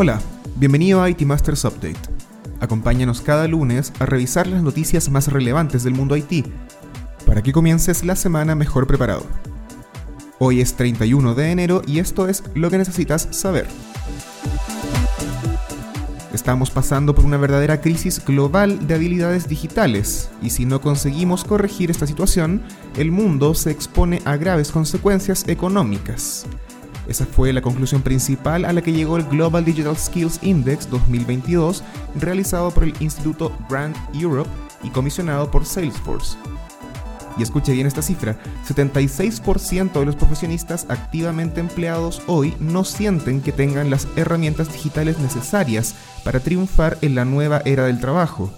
Hola, bienvenido a IT Masters Update. Acompáñanos cada lunes a revisar las noticias más relevantes del mundo IT, para que comiences la semana mejor preparado. Hoy es 31 de enero y esto es lo que necesitas saber. Estamos pasando por una verdadera crisis global de habilidades digitales y si no conseguimos corregir esta situación, el mundo se expone a graves consecuencias económicas. Esa fue la conclusión principal a la que llegó el Global Digital Skills Index 2022, realizado por el Instituto Brand Europe y comisionado por Salesforce. Y escuche bien esta cifra, 76% de los profesionistas activamente empleados hoy no sienten que tengan las herramientas digitales necesarias para triunfar en la nueva era del trabajo.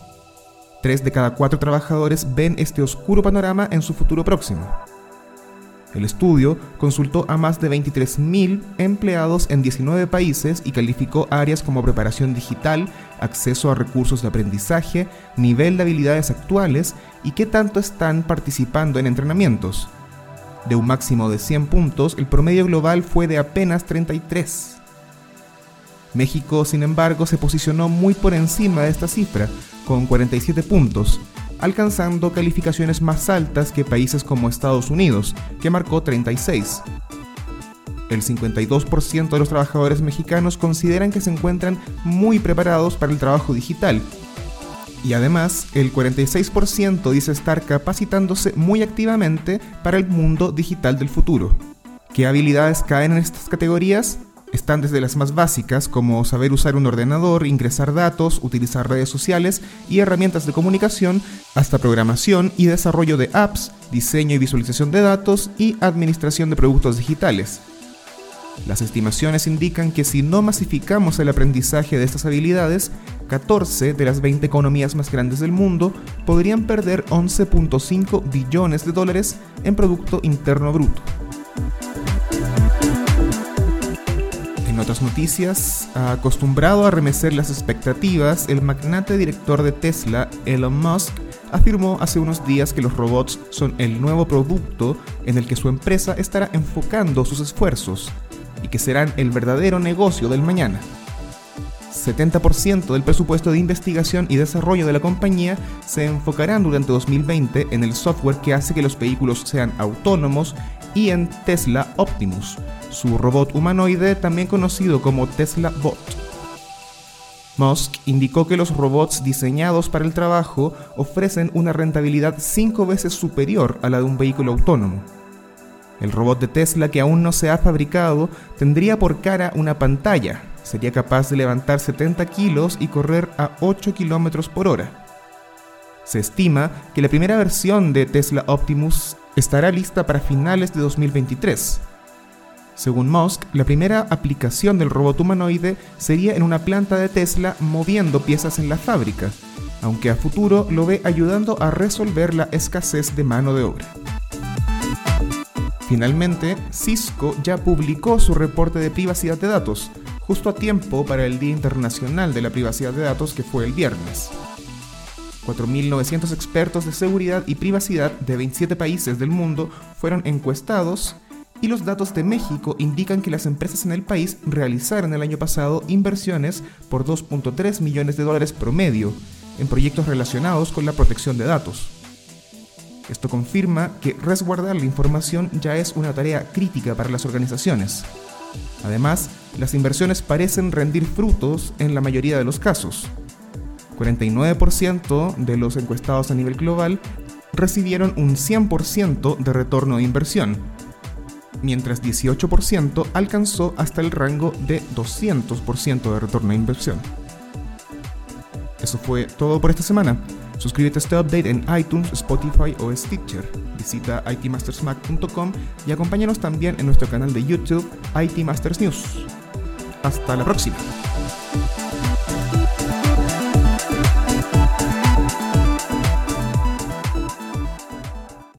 Tres de cada cuatro trabajadores ven este oscuro panorama en su futuro próximo. El estudio consultó a más de 23.000 empleados en 19 países y calificó áreas como preparación digital, acceso a recursos de aprendizaje, nivel de habilidades actuales y qué tanto están participando en entrenamientos. De un máximo de 100 puntos, el promedio global fue de apenas 33. México, sin embargo, se posicionó muy por encima de esta cifra, con 47 puntos, alcanzando calificaciones más altas que países como Estados Unidos, que marcó 36. El 52% de los trabajadores mexicanos consideran que se encuentran muy preparados para el trabajo digital. Y además, el 46% dice estar capacitándose muy activamente para el mundo digital del futuro. ¿Qué habilidades caen en estas categorías? Están desde las más básicas como saber usar un ordenador, ingresar datos, utilizar redes sociales y herramientas de comunicación, hasta programación y desarrollo de apps, diseño y visualización de datos y administración de productos digitales. Las estimaciones indican que si no masificamos el aprendizaje de estas habilidades, 14 de las 20 economías más grandes del mundo podrían perder 11.5 billones de dólares en Producto Interno Bruto. Otras noticias, acostumbrado a remecer las expectativas, el magnate director de Tesla, Elon Musk, afirmó hace unos días que los robots son el nuevo producto en el que su empresa estará enfocando sus esfuerzos y que serán el verdadero negocio del mañana. 70% del presupuesto de investigación y desarrollo de la compañía se enfocarán durante 2020 en el software que hace que los vehículos sean autónomos y en Tesla Optimus, su robot humanoide también conocido como Tesla Bot. Musk indicó que los robots diseñados para el trabajo ofrecen una rentabilidad cinco veces superior a la de un vehículo autónomo. El robot de Tesla que aún no se ha fabricado tendría por cara una pantalla, sería capaz de levantar 70 kilos y correr a 8 kilómetros por hora. Se estima que la primera versión de Tesla Optimus estará lista para finales de 2023. Según Musk, la primera aplicación del robot humanoide sería en una planta de Tesla moviendo piezas en la fábrica, aunque a futuro lo ve ayudando a resolver la escasez de mano de obra. Finalmente, Cisco ya publicó su reporte de privacidad de datos, justo a tiempo para el Día Internacional de la Privacidad de Datos que fue el viernes. 4.900 expertos de seguridad y privacidad de 27 países del mundo fueron encuestados y los datos de México indican que las empresas en el país realizaron el año pasado inversiones por 2.3 millones de dólares promedio en proyectos relacionados con la protección de datos. Esto confirma que resguardar la información ya es una tarea crítica para las organizaciones. Además, las inversiones parecen rendir frutos en la mayoría de los casos. 49% de los encuestados a nivel global recibieron un 100% de retorno de inversión, mientras 18% alcanzó hasta el rango de 200% de retorno de inversión. Eso fue todo por esta semana. Suscríbete a este update en iTunes, Spotify o Stitcher. Visita itmastersmac.com y acompáñanos también en nuestro canal de YouTube IT Masters News. Hasta la próxima.